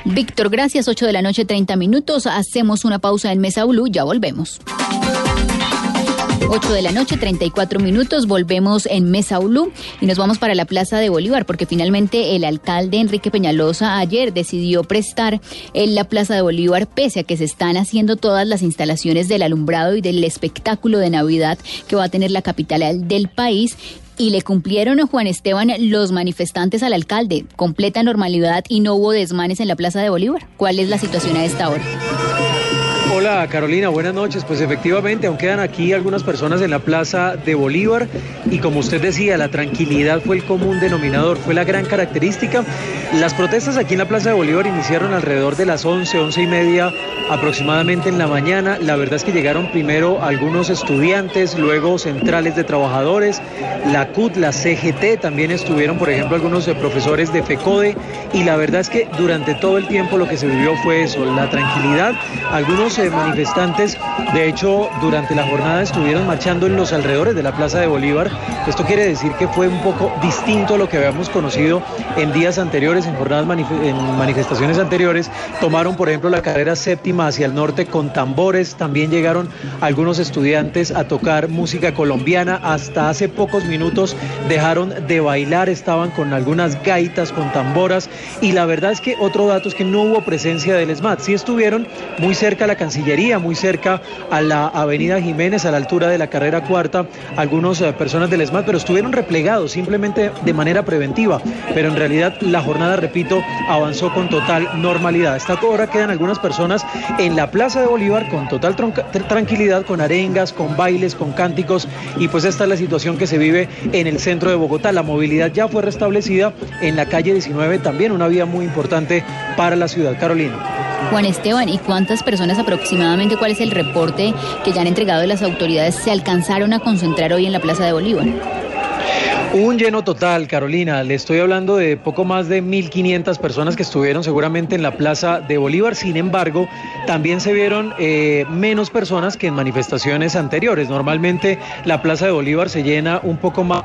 Víctor, gracias. 8 de la noche, 30 minutos. Hacemos una pausa en Mesa. Ya volvemos. 8 de la noche, 34 minutos, volvemos en Mesa Blue y nos vamos para la Plaza de Bolívar porque finalmente el alcalde Enrique Peñalosa ayer decidió prestar en la Plaza de Bolívar pese a que se están haciendo todas las instalaciones del alumbrado y del espectáculo de Navidad que va a tener la capital del país y le cumplieron a Juan Esteban los manifestantes al alcalde. Completa normalidad y no hubo desmanes en la Plaza de Bolívar. ¿Cuál es la situación a esta hora? Hola Carolina, buenas noches. Pues efectivamente, aún quedan aquí algunas personas en la Plaza de Bolívar y como usted decía, la tranquilidad fue el común denominador, fue la gran característica. Las protestas aquí en la Plaza de Bolívar iniciaron alrededor de las 11, 11 y media aproximadamente en la mañana. La verdad es que llegaron primero algunos estudiantes, luego centrales de trabajadores, la CUT, la CGT, también estuvieron, por ejemplo, algunos profesores de FECODE y la verdad es que durante todo el tiempo lo que se vivió fue eso, la tranquilidad. Algunos manifestantes, de hecho, durante la jornada estuvieron marchando en los alrededores de la Plaza de Bolívar. Esto quiere decir que fue un poco distinto a lo que habíamos conocido en días anteriores, en jornadas, en manifestaciones anteriores. Tomaron, por ejemplo, la carrera séptima hacia el norte con tambores. También llegaron algunos estudiantes a tocar música colombiana. Hasta hace pocos minutos dejaron de bailar, estaban con algunas gaitas, con tamboras. Y la verdad es que otro dato es que no hubo presencia del SMAT. Sí estuvieron muy cerca la Cancillería, muy cerca a la Avenida Jiménez, a la altura de la carrera cuarta, algunas eh, personas del ESMAD, pero estuvieron replegados simplemente de manera preventiva. Pero en realidad la jornada, repito, avanzó con total normalidad. Hasta ahora quedan algunas personas en la Plaza de Bolívar con total tranquilidad, con arengas, con bailes, con cánticos. Y pues esta es la situación que se vive en el centro de Bogotá. La movilidad ya fue restablecida en la calle 19, también una vía muy importante para la ciudad. Carolina. Juan Esteban, ¿y cuántas personas aproximadamente, cuál es el reporte que ya han entregado las autoridades, se alcanzaron a concentrar hoy en la Plaza de Bolívar? Un lleno total, Carolina. Le estoy hablando de poco más de 1.500 personas que estuvieron seguramente en la Plaza de Bolívar. Sin embargo, también se vieron eh, menos personas que en manifestaciones anteriores. Normalmente la Plaza de Bolívar se llena un poco más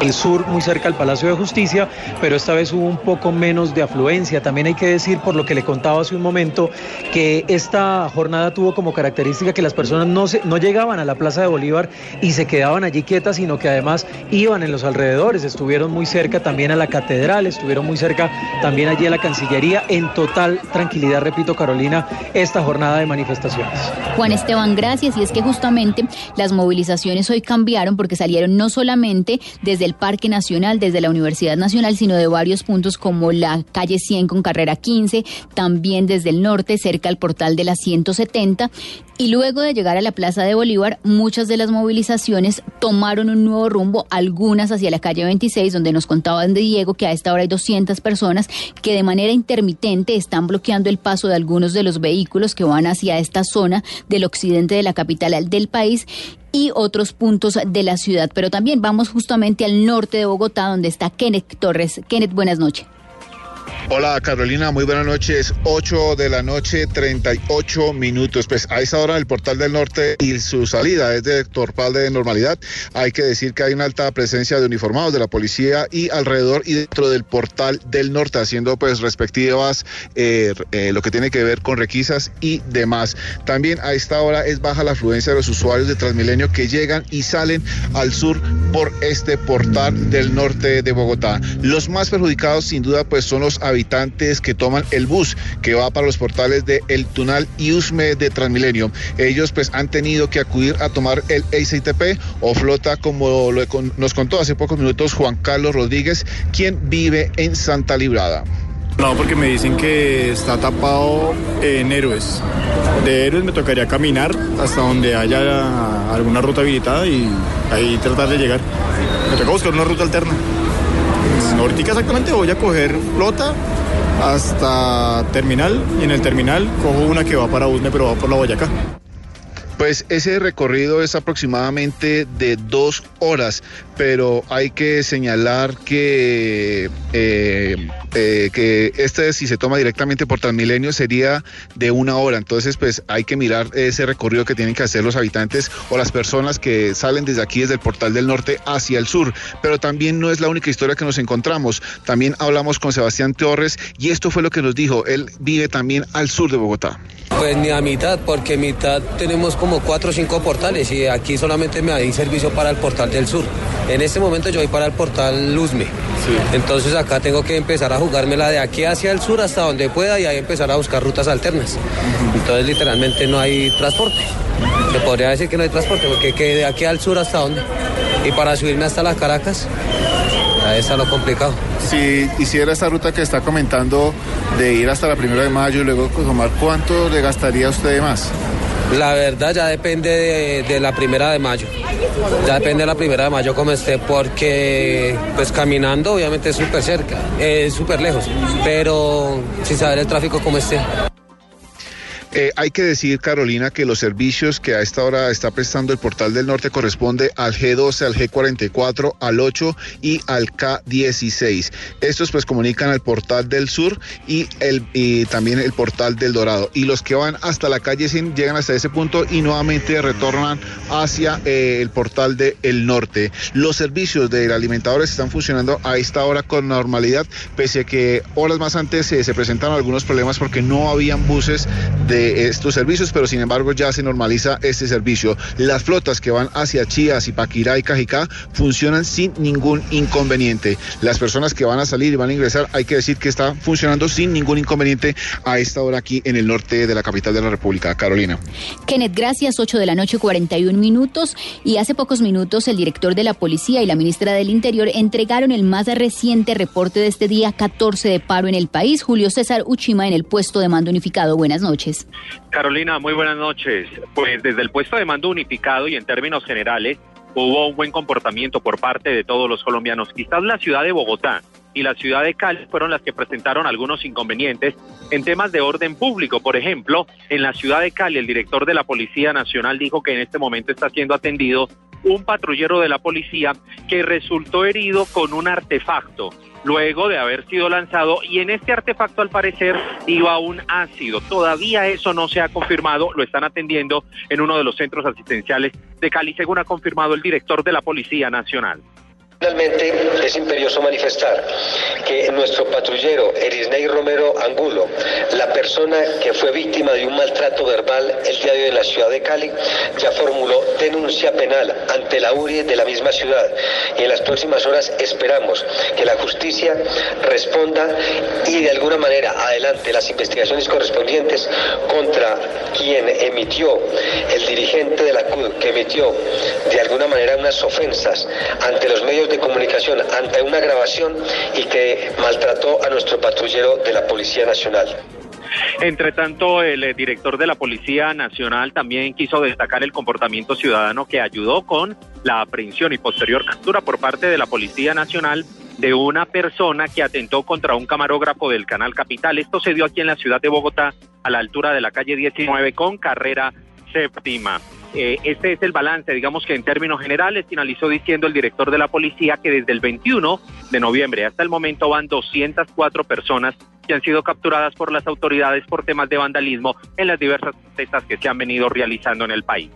el sur, muy cerca al Palacio de Justicia, pero esta vez hubo un poco menos de afluencia. También hay que decir, por lo que le contaba hace un momento, que esta jornada tuvo como característica que las personas no, llegaban a la Plaza de Bolívar y se quedaban allí quietas, sino que además iban en los alrededores, estuvieron muy cerca también a la catedral, estuvieron muy cerca también allí a la Cancillería, en total tranquilidad, repito Carolina, esta jornada de manifestaciones. Juan Esteban, gracias. Y es que justamente las movilizaciones hoy cambiaron porque salieron no solamente desde el Parque Nacional, desde la Universidad Nacional, sino de varios puntos como la calle 100 con carrera 15, también desde el norte, cerca al portal de la 170 y luego de llegar a la Plaza de Bolívar, muchas de las movilizaciones tomaron un nuevo rumbo, algunas hacia la calle 26, donde nos contaban de Diego que a esta hora hay 200 personas que de manera intermitente están bloqueando el paso de algunos de los vehículos que van hacia esta zona del occidente de la capital del país y otros puntos de la ciudad. Pero también vamos justamente al norte de Bogotá, donde está Kenneth Torres. Kenneth, buenas noches. Hola Carolina, muy buenas noches. 8 de la noche, 38 minutos. Pues a esta hora el portal del norte y su salida es de torpal de normalidad. Hay que decir que hay una alta presencia de uniformados de la policía y alrededor y dentro del portal del norte, haciendo pues respectivas eh, eh, lo que tiene que ver con requisas y demás. También a esta hora es baja la afluencia de los usuarios de Transmilenio que llegan y salen al sur por este portal del norte de Bogotá. Los más perjudicados sin duda pues son los habitantes que toman el bus que va para los portales de El Tunal y de Transmilenio. Ellos pues han tenido que acudir a tomar el ACTP o flota como lo, nos contó hace pocos minutos Juan Carlos Rodríguez, quien vive en Santa Librada. No, porque me dicen que está tapado en Héroes. De Héroes me tocaría caminar hasta donde haya alguna ruta habilitada y ahí tratar de llegar. Me toca buscar una ruta alterna. Ahorita exactamente voy a coger flota hasta terminal y en el terminal cojo una que va para Usme pero va por la Boyacá. Pues ese recorrido es aproximadamente de dos horas, pero hay que señalar que, eh, eh, que este si se toma directamente por Transmilenio sería de una hora, entonces pues hay que mirar ese recorrido que tienen que hacer los habitantes o las personas que salen desde aquí, desde el portal del norte hacia el sur, pero también no es la única historia que nos encontramos, también hablamos con Sebastián Torres y esto fue lo que nos dijo, él vive también al sur de Bogotá. Pues ni a mitad, porque mitad tenemos cuatro o cinco portales y aquí solamente me hay servicio para el portal del sur. En este momento yo voy para el portal Luzme. Entonces acá tengo que empezar a jugármela de aquí hacia el sur hasta donde pueda y ahí empezar a buscar rutas alternas. Entonces literalmente no hay transporte. Se podría decir que no hay transporte, porque de aquí al sur hasta dónde. Y para subirme hasta las Caracas, ahí está lo complicado. Si hiciera esta ruta que está comentando de ir hasta la primera de mayo y luego tomar, ¿cuánto le gastaría usted más? La verdad ya depende de, la primera de mayo. Ya depende de la primera de mayo como esté, porque pues caminando obviamente es súper cerca, es súper lejos, pero sin saber el tráfico como esté. Eh, hay que decir, Carolina, que los servicios que a esta hora está prestando el Portal del Norte corresponde al G12, al G44, al 8 y al K16. Estos pues comunican al Portal del Sur y, el, y también el Portal del Dorado. Y los que van hasta la calle 100 llegan hasta ese punto y nuevamente retornan hacia eh, el Portal del Norte. Los servicios del alimentadores están funcionando a esta hora con normalidad, pese a que horas más antes se presentaron algunos problemas porque no habían buses de estos servicios, pero sin embargo ya se normaliza este servicio. Las flotas que van hacia Chías, Paquirá y Cajicá funcionan sin ningún inconveniente. Las personas que van a salir y van a ingresar, hay que decir que está funcionando sin ningún inconveniente a esta hora aquí en el norte de la capital de la República. Carolina. Kenneth, gracias. 8 de la noche, 41 minutos. Y hace pocos minutos el director de la policía y la ministra del Interior entregaron el más reciente reporte de este día 14 de paro en el país. Julio César Uchima en el puesto de mando unificado. Buenas noches. Carolina, muy buenas noches. Pues desde el puesto de mando unificado y en términos generales, hubo un buen comportamiento por parte de todos los colombianos. Quizás la ciudad de Bogotá y la ciudad de Cali fueron las que presentaron algunos inconvenientes en temas de orden público. Por ejemplo, en la ciudad de Cali, el director de la Policía Nacional dijo que en este momento está siendo atendido un patrullero de la policía que resultó herido con un artefacto luego de haber sido lanzado y en este artefacto al parecer iba un ácido. Todavía eso no se ha confirmado, lo están atendiendo en uno de los centros asistenciales de Cali, según ha confirmado el director de la Policía Nacional. Finalmente, es imperioso manifestar que nuestro patrullero Erisney Romero Angulo, la persona que fue víctima de un maltrato verbal el día de hoy en la ciudad de Cali, ya formuló denuncia penal ante la URI de la misma ciudad. Y en las próximas horas esperamos que la justicia responda y de alguna manera adelante las investigaciones correspondientes contra quien emitió, el dirigente de la CUD, que emitió de alguna manera unas ofensas ante los medios de comunicación ante una grabación y que maltrató a nuestro patrullero de la Policía Nacional. Entre tanto, el eh, director de la Policía Nacional también quiso destacar el comportamiento ciudadano que ayudó con la aprehensión y posterior captura por parte de la Policía Nacional de una persona que atentó contra un camarógrafo del Canal Capital. Esto se dio aquí en la ciudad de Bogotá, a la altura de la calle 19 con carrera séptima. Eh, este es el balance, digamos que en términos generales finalizó diciendo el director de la policía que desde el 21 de noviembre hasta el momento van 204 personas que han sido capturadas por las autoridades por temas de vandalismo en las diversas protestas que se han venido realizando en el país.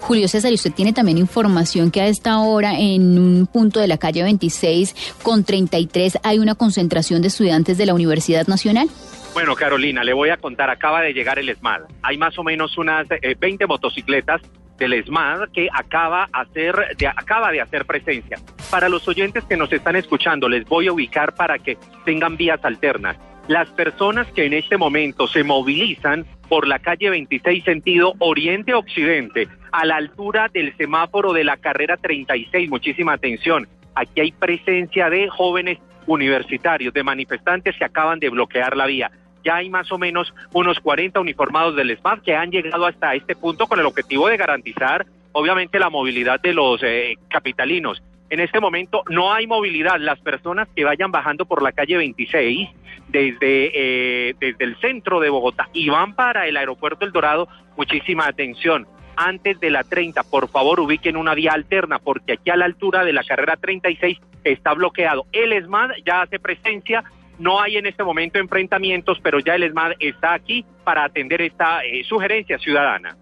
Julio César, usted tiene también información que a esta hora en un punto de la calle 26 con 33 hay una concentración de estudiantes de la Universidad Nacional. Bueno, Carolina, le voy a contar, acaba de llegar el ESMAD. Hay más o menos unas 20 eh, motocicletas del ESMAD que acaba, hacer, de, acaba de hacer presencia. Para los oyentes que nos están escuchando, les voy a ubicar para que tengan vías alternas. Las personas que en este momento se movilizan por la calle 26 sentido oriente-occidente, a la altura del semáforo de la carrera 36, muchísima atención, aquí hay presencia de jóvenes universitarios, de manifestantes que acaban de bloquear la vía ya hay más o menos unos 40 uniformados del SMAT que han llegado hasta este punto con el objetivo de garantizar, obviamente, la movilidad de los eh, capitalinos. En este momento no hay movilidad. Las personas que vayan bajando por la calle 26 desde, eh, desde el centro de Bogotá y van para el aeropuerto El Dorado, muchísima atención. Antes de la 30, por favor, ubiquen una vía alterna, porque aquí a la altura de la carrera 36 está bloqueado. El ESMAD ya hace presencia, no hay en este momento enfrentamientos, pero ya el ESMAD está aquí para atender esta eh, sugerencia ciudadana.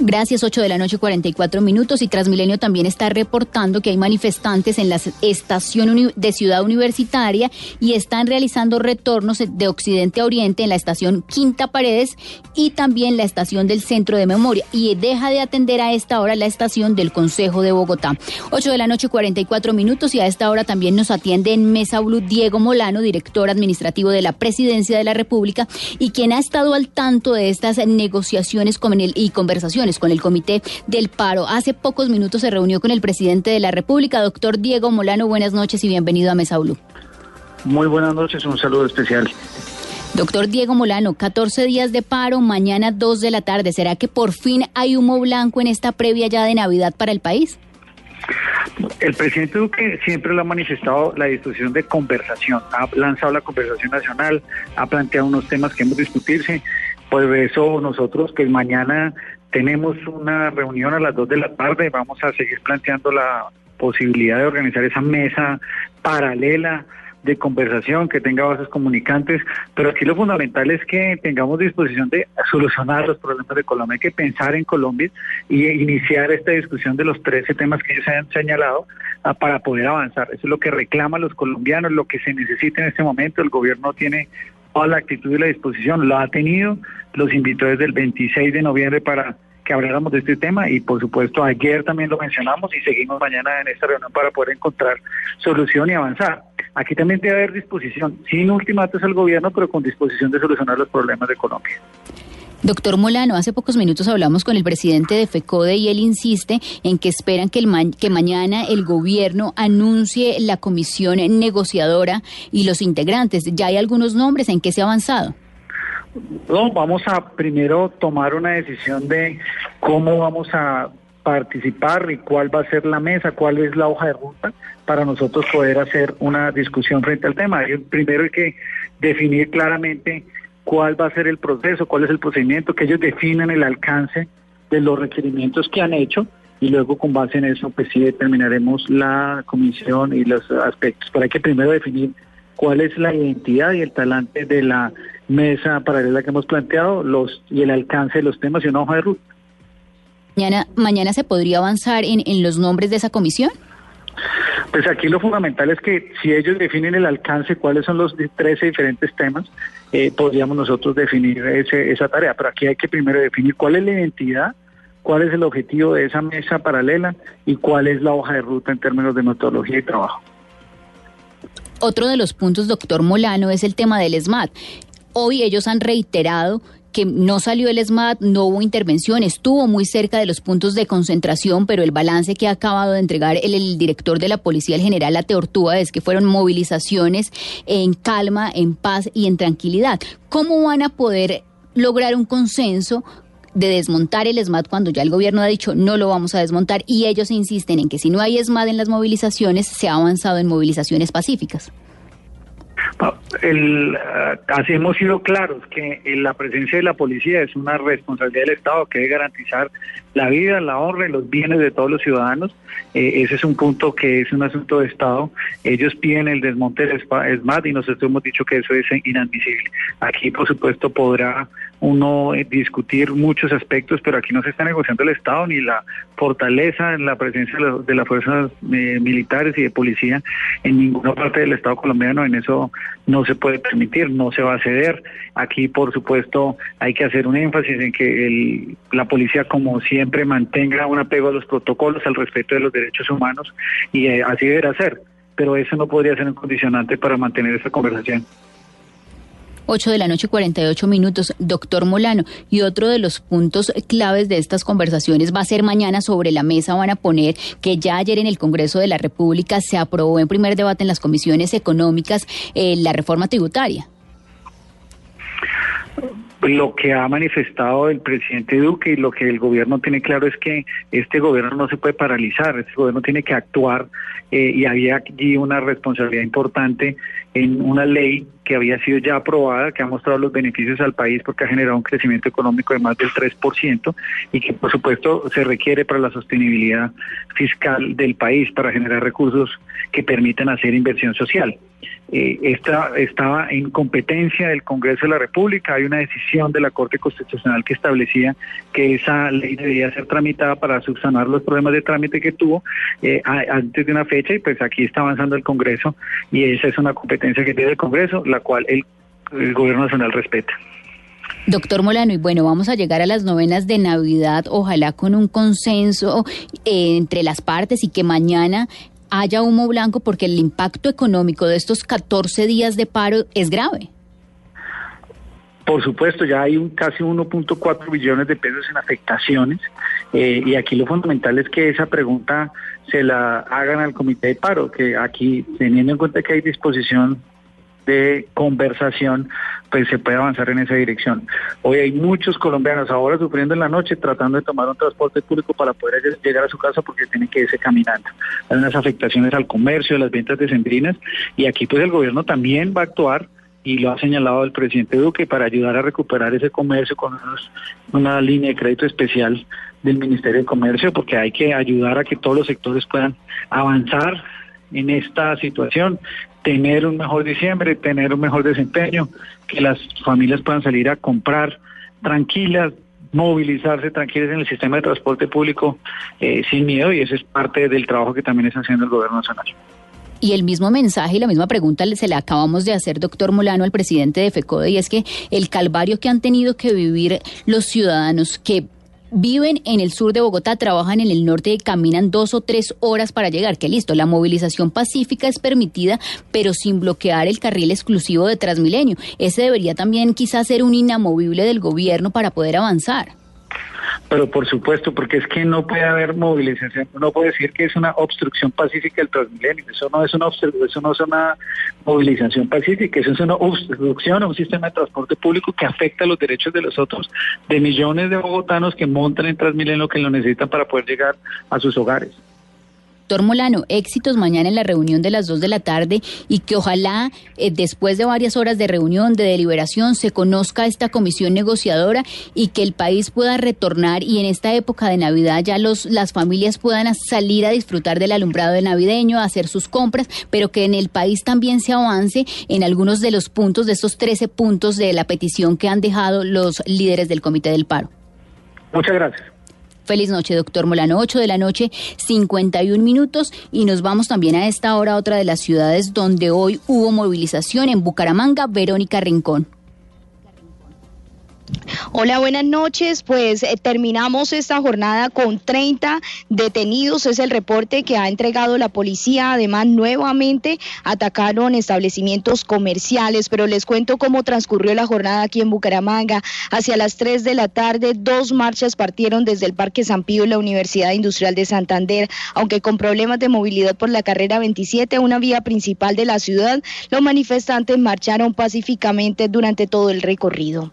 Gracias, 8 de la noche, 44 minutos. Y Transmilenio también está reportando que hay manifestantes en la estación de Ciudad Universitaria y están realizando retornos de Occidente a Oriente en la estación Quinta Paredes y también la estación del Centro de Memoria. Y deja de atender a esta hora la estación del Consejo de Bogotá. 8 de la noche, 44 minutos. Y a esta hora también nos atiende en Mesa Blue Diego Molano, director administrativo de la Presidencia de la República y quien ha estado al tanto de estas negociaciones y conversaciones con el Comité del Paro. Hace pocos minutos se reunió con el presidente de la República, doctor Diego Molano. Buenas noches y bienvenido a Mesa Blue. Muy buenas noches, un saludo especial. Doctor Diego Molano, 14 días de paro, mañana 2 de la tarde. ¿Será que por fin hay humo blanco en esta previa ya de Navidad para el país? El presidente Duque siempre lo ha manifestado la disposición de conversación, ha lanzado la conversación nacional, ha planteado unos temas que hemos discutirse. Por eso nosotros que mañana tenemos una reunión a las 2 de la tarde, vamos a seguir planteando la posibilidad de organizar esa mesa paralela de conversación, que tenga bases comunicantes, pero aquí lo fundamental es que tengamos disposición de solucionar los problemas de Colombia. Hay que pensar en Colombia y iniciar esta discusión de los 13 temas que ellos han señalado ah, para poder avanzar. Eso es lo que reclaman los colombianos, lo que se necesita en este momento. El gobierno tiene toda la actitud y la disposición, lo ha tenido, los invitó desde el 26 de noviembre para que habláramos de este tema y por supuesto ayer también lo mencionamos y seguimos mañana en esta reunión para poder encontrar solución y avanzar. Aquí también debe haber disposición, sin ultimatos al gobierno, pero con disposición de solucionar los problemas de Colombia. Doctor Molano, hace pocos minutos hablamos con el presidente de FECODE y él insiste en que esperan que, el que mañana el gobierno anuncie la comisión negociadora y los integrantes. ¿Ya hay algunos nombres en que se ha avanzado? No, vamos a primero tomar una decisión de cómo vamos a participar y cuál va a ser la mesa, cuál es la hoja de ruta para nosotros poder hacer una discusión frente al tema. Primero hay que definir claramente cuál va a ser el proceso, cuál es el procedimiento, que ellos definan el alcance de los requerimientos que han hecho y luego con base en eso pues sí determinaremos la comisión y los aspectos. Pero hay que primero definir cuál es la identidad y el talante de la mesa paralela que hemos planteado los y el alcance de los temas y una hoja de ruta. Mañana, mañana se podría avanzar en, en los nombres de esa comisión. Pues aquí lo fundamental es que si ellos definen el alcance, cuáles son los 13 diferentes temas, eh, podríamos nosotros definir ese, esa tarea. Pero aquí hay que primero definir cuál es la identidad, cuál es el objetivo de esa mesa paralela y cuál es la hoja de ruta en términos de metodología y trabajo. Otro de los puntos, doctor Molano, es el tema del SMAT. Hoy ellos han reiterado que no salió el SMAT, no hubo intervención, estuvo muy cerca de los puntos de concentración, pero el balance que ha acabado de entregar el, director de la policía, el general Ateortúa, es que fueron movilizaciones en calma, en paz y en tranquilidad. ¿Cómo van a poder lograr un consenso de desmontar el ESMAD cuando ya el gobierno ha dicho no lo vamos a desmontar y ellos insisten en que si no hay ESMAD en las movilizaciones, se ha avanzado en movilizaciones pacíficas. El, ah, así hemos sido claros que eh, la presencia de la policía es una responsabilidad del Estado que debe garantizar la vida, la honra y los bienes de todos los ciudadanos. Eh, ese es un punto que es un asunto de Estado. Ellos piden el desmonte del ESMAD y nosotros hemos dicho que eso es inadmisible. Aquí, por supuesto, podrá uno eh, discutir muchos aspectos, pero aquí no se está negociando el Estado ni la fortaleza en la presencia de, las fuerzas militares y de policía en ninguna parte del Estado colombiano. En eso no se puede permitir, no se va a ceder. Aquí, por supuesto, hay que hacer un énfasis en que el, la policía, como siempre, mantenga un apego a los protocolos, al respeto de los derechos humanos, y eh, así deberá ser. Pero eso no podría ser un condicionante para mantener esa conversación. 8 de la noche 48 minutos, doctor Molano. Y otro de los puntos claves de estas conversaciones va a ser mañana sobre la mesa van a poner que ya ayer en el Congreso de la República se aprobó en primer debate en las comisiones económicas eh, la reforma tributaria lo que ha manifestado el presidente Duque y lo que el gobierno tiene claro es que este gobierno no se puede paralizar, este gobierno tiene que actuar eh, y había allí una responsabilidad importante en una ley que había sido ya aprobada, que ha mostrado los beneficios al país porque ha generado un crecimiento económico de más del 3% y que por supuesto se requiere para la sostenibilidad fiscal del país, para generar recursos que permitan hacer inversión social. Eh, esta estaba en competencia del Congreso de la República, hay una decisión de la Corte Constitucional que establecía que esa ley debía ser tramitada para subsanar los problemas de trámite que tuvo eh, antes de una fecha y pues aquí está avanzando el Congreso y esa es una competencia que tiene el Congreso, la cual el, Gobierno Nacional respeta. Doctor Molano, y bueno, vamos a llegar a las novenas de Navidad, ojalá con un consenso eh, entre las partes y que mañana haya humo blanco porque el impacto económico de estos 14 días de paro es grave. Por supuesto, ya hay un casi 1.4 billones de pesos en afectaciones eh, y aquí lo fundamental es que esa pregunta se la hagan al comité de paro, que aquí teniendo en cuenta que hay disposición de conversación, pues se puede avanzar en esa dirección. Hoy hay muchos colombianos ahora sufriendo en la noche tratando de tomar un transporte público para poder llegar a su casa porque tienen que irse caminando. Hay unas afectaciones al comercio, a las ventas decembrinas y aquí pues el gobierno también va a actuar y lo ha señalado el presidente Duque para ayudar a recuperar ese comercio con una línea de crédito especial del Ministerio de Comercio porque hay que ayudar a que todos los sectores puedan avanzar en esta situación tener un mejor diciembre, tener un mejor desempeño, que las familias puedan salir a comprar tranquilas, movilizarse tranquilas en el sistema de transporte público eh, sin miedo y ese es parte del trabajo que también está haciendo el gobierno nacional. Y el mismo mensaje y la misma pregunta se le acabamos de hacer, doctor Molano, al presidente de FECODE, y es que el calvario que han tenido que vivir los ciudadanos que viven en el sur de Bogotá, trabajan en el norte y caminan dos o tres horas para llegar. Que listo, la movilización pacífica es permitida, pero sin bloquear el carril exclusivo de Transmilenio. Ese debería también quizás ser un inamovible del gobierno para poder avanzar. Pero por supuesto, porque es que no puede haber movilización, no puede decir que es una obstrucción pacífica del Transmilenio, eso no es una eso no es una movilización pacífica, eso es una obstrucción a un sistema de transporte público que afecta los derechos de los otros, de millones de bogotanos que montan en Transmilenio que lo necesitan para poder llegar a sus hogares. Doctor Molano, éxitos mañana en la reunión de las 2 de la tarde y que ojalá eh, después de varias horas de reunión, de deliberación, se conozca esta comisión negociadora y que el país pueda retornar y en esta época de Navidad ya los, las familias puedan salir a disfrutar del alumbrado de navideño, hacer sus compras, pero que en el país también se avance en algunos de los puntos, de estos 13 puntos de la petición que han dejado los líderes del Comité del Paro. Muchas gracias. Feliz noche, doctor Molano. 8 de la noche, 51 minutos. Y nos vamos también a esta hora a otra de las ciudades donde hoy hubo movilización en Bucaramanga, Verónica Rincón. Hola, buenas noches. Pues eh, terminamos esta jornada con 30 detenidos. Es el reporte que ha entregado la policía. Además, nuevamente atacaron establecimientos comerciales. Pero les cuento cómo transcurrió la jornada aquí en Bucaramanga. Hacia las 3 de la tarde, dos marchas partieron desde el Parque San Pío y la Universidad Industrial de Santander. Aunque con problemas de movilidad por la carrera 27, una vía principal de la ciudad, los manifestantes marcharon pacíficamente durante todo el recorrido.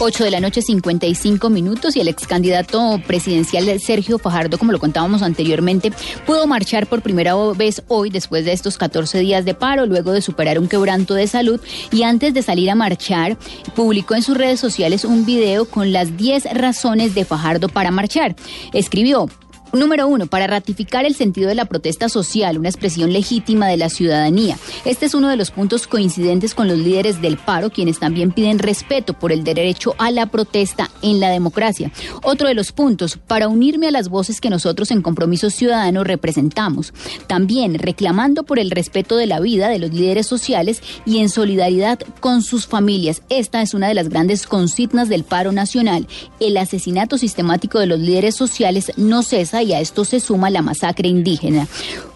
8 de la noche, 55 minutos, y el ex candidato presidencial Sergio Fajardo, como lo contábamos anteriormente, pudo marchar por primera vez hoy después de estos 14 días de paro, luego de superar un quebranto de salud, y antes de salir a marchar, publicó en sus redes sociales un video con las 10 razones de Fajardo para marchar. Escribió, Número uno, para ratificar el sentido de la protesta social, una expresión legítima de la ciudadanía. Este es uno de los puntos coincidentes con los líderes del paro, quienes también piden respeto por el derecho a la protesta en la democracia. Otro de los puntos, para unirme a las voces que nosotros en Compromiso Ciudadano representamos. También reclamando por el respeto de la vida de los líderes sociales y en solidaridad con sus familias. Esta es una de las grandes consignas del paro nacional. El asesinato sistemático de los líderes sociales no cesa y a esto se suma la masacre indígena.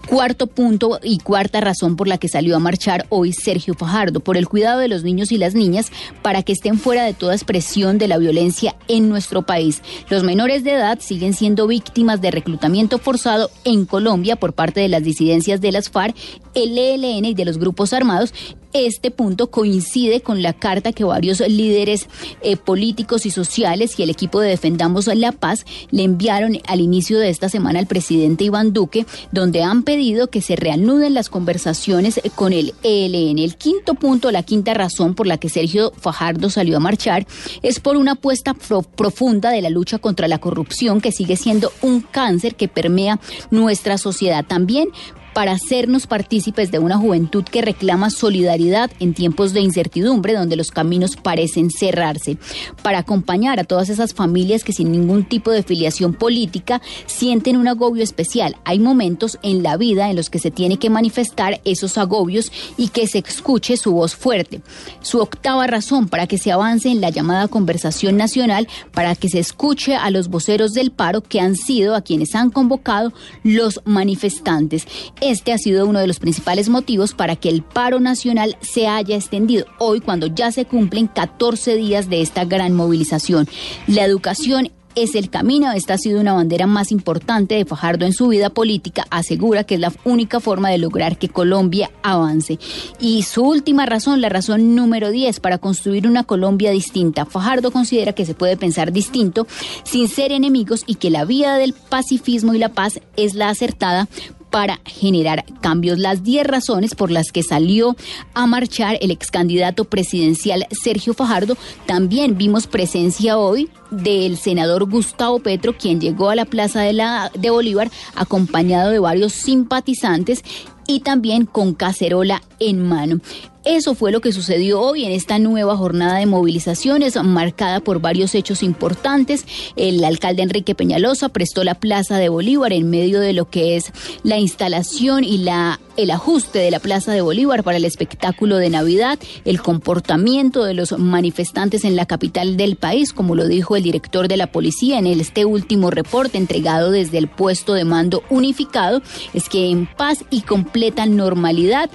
Cuarto punto y cuarta razón por la que salió a marchar hoy Sergio Fajardo, por el cuidado de los niños y las niñas para que estén fuera de toda expresión de la violencia en nuestro país. Los menores de edad siguen siendo víctimas de reclutamiento forzado en Colombia por parte de las disidencias de las FARC, el ELN y de los grupos armados este punto coincide con la carta que varios líderes eh, políticos y sociales y el equipo de Defendamos la Paz le enviaron al inicio de esta semana al presidente Iván Duque, donde han pedido que se reanuden las conversaciones con el ELN. El quinto punto, la quinta razón por la que Sergio Fajardo salió a marchar es por una apuesta profunda de la lucha contra la corrupción que sigue siendo un cáncer que permea nuestra sociedad. También para hacernos partícipes de una juventud que reclama solidaridad en tiempos de incertidumbre donde los caminos parecen cerrarse, para acompañar a todas esas familias que sin ningún tipo de filiación política sienten un agobio especial. Hay momentos en la vida en los que se tiene que manifestar esos agobios y que se escuche su voz fuerte. Su octava razón para que se avance en la llamada conversación nacional, para que se escuche a los voceros del paro que han sido a quienes han convocado los manifestantes. Este ha sido uno de los principales motivos para que el paro nacional se haya extendido hoy cuando ya se cumplen 14 días de esta gran movilización. La educación es el camino. Esta ha sido una bandera más importante de Fajardo en su vida política. Asegura que es la única forma de lograr que Colombia avance. Y su última razón, la razón número 10, para construir una Colombia distinta. Fajardo considera que se puede pensar distinto sin ser enemigos y que la vía del pacifismo y la paz es la acertada para generar cambios. Las 10 razones por las que salió a marchar el ex candidato presidencial Sergio Fajardo. También vimos presencia hoy del senador Gustavo Petro, quien llegó a la Plaza de, la, de Bolívar acompañado de varios simpatizantes y también con cacerola en mano. Eso fue lo que sucedió hoy en esta nueva jornada de movilizaciones marcada por varios hechos importantes. El alcalde Enrique Peñalosa prestó la Plaza de Bolívar en medio de lo que es la instalación y la el ajuste de la Plaza de Bolívar para el espectáculo de Navidad, el comportamiento de los manifestantes en la capital del país, como lo dijo el director de la policía en este último reporte entregado desde el puesto de mando unificado, es que en paz y completa normalidad,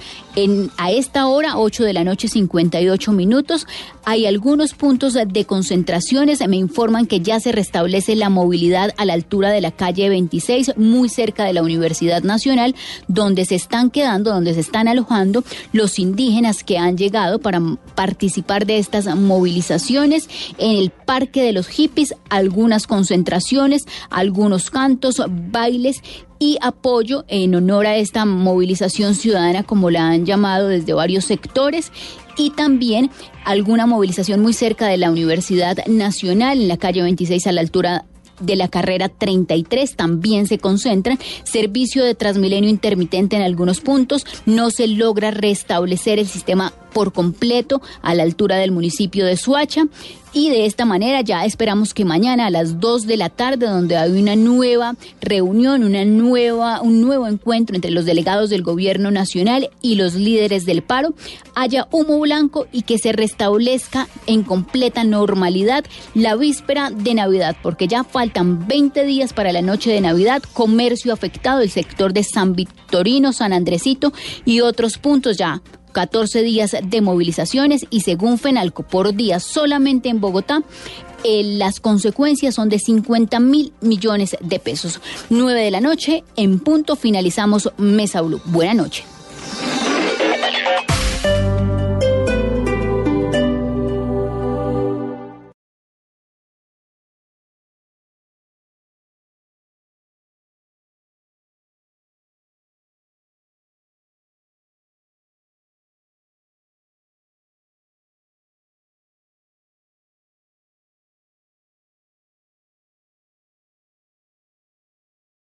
a esta hora, 8 de la noche, 58 minutos, hay algunos puntos de concentraciones. Me informan que ya se restablece la movilidad a la altura de la calle 26, muy cerca de la Universidad Nacional, donde se están quedando, donde se están alojando los indígenas que han llegado para participar de estas movilizaciones. En el Parque de los Hippies, algunas concentraciones, algunos cantos, bailes y apoyo en honor a esta movilización ciudadana, como la han llamado desde varios sectores, y también alguna movilización muy cerca de la Universidad Nacional, en la calle 26 a la altura de la carrera 33 también se concentran. Servicio de Transmilenio intermitente en algunos puntos. No se logra restablecer el sistema por completo a la altura del municipio de Suacha. Y de esta manera ya esperamos que mañana a las 2 de la tarde, donde hay una nueva reunión, una nueva, un nuevo encuentro entre los delegados del gobierno nacional y los líderes del paro, haya humo blanco y que se restablezca en completa normalidad la víspera de Navidad, porque ya faltan 20 días para la noche de Navidad, comercio afectado, el sector de San Victorino, San Andresito y otros puntos ya 14 días de movilizaciones y según Fenalco, por día solamente en Bogotá, eh, las consecuencias son de 50 mil millones de pesos. 9 de la noche, en punto finalizamos Mesa Blue. Buenas noches.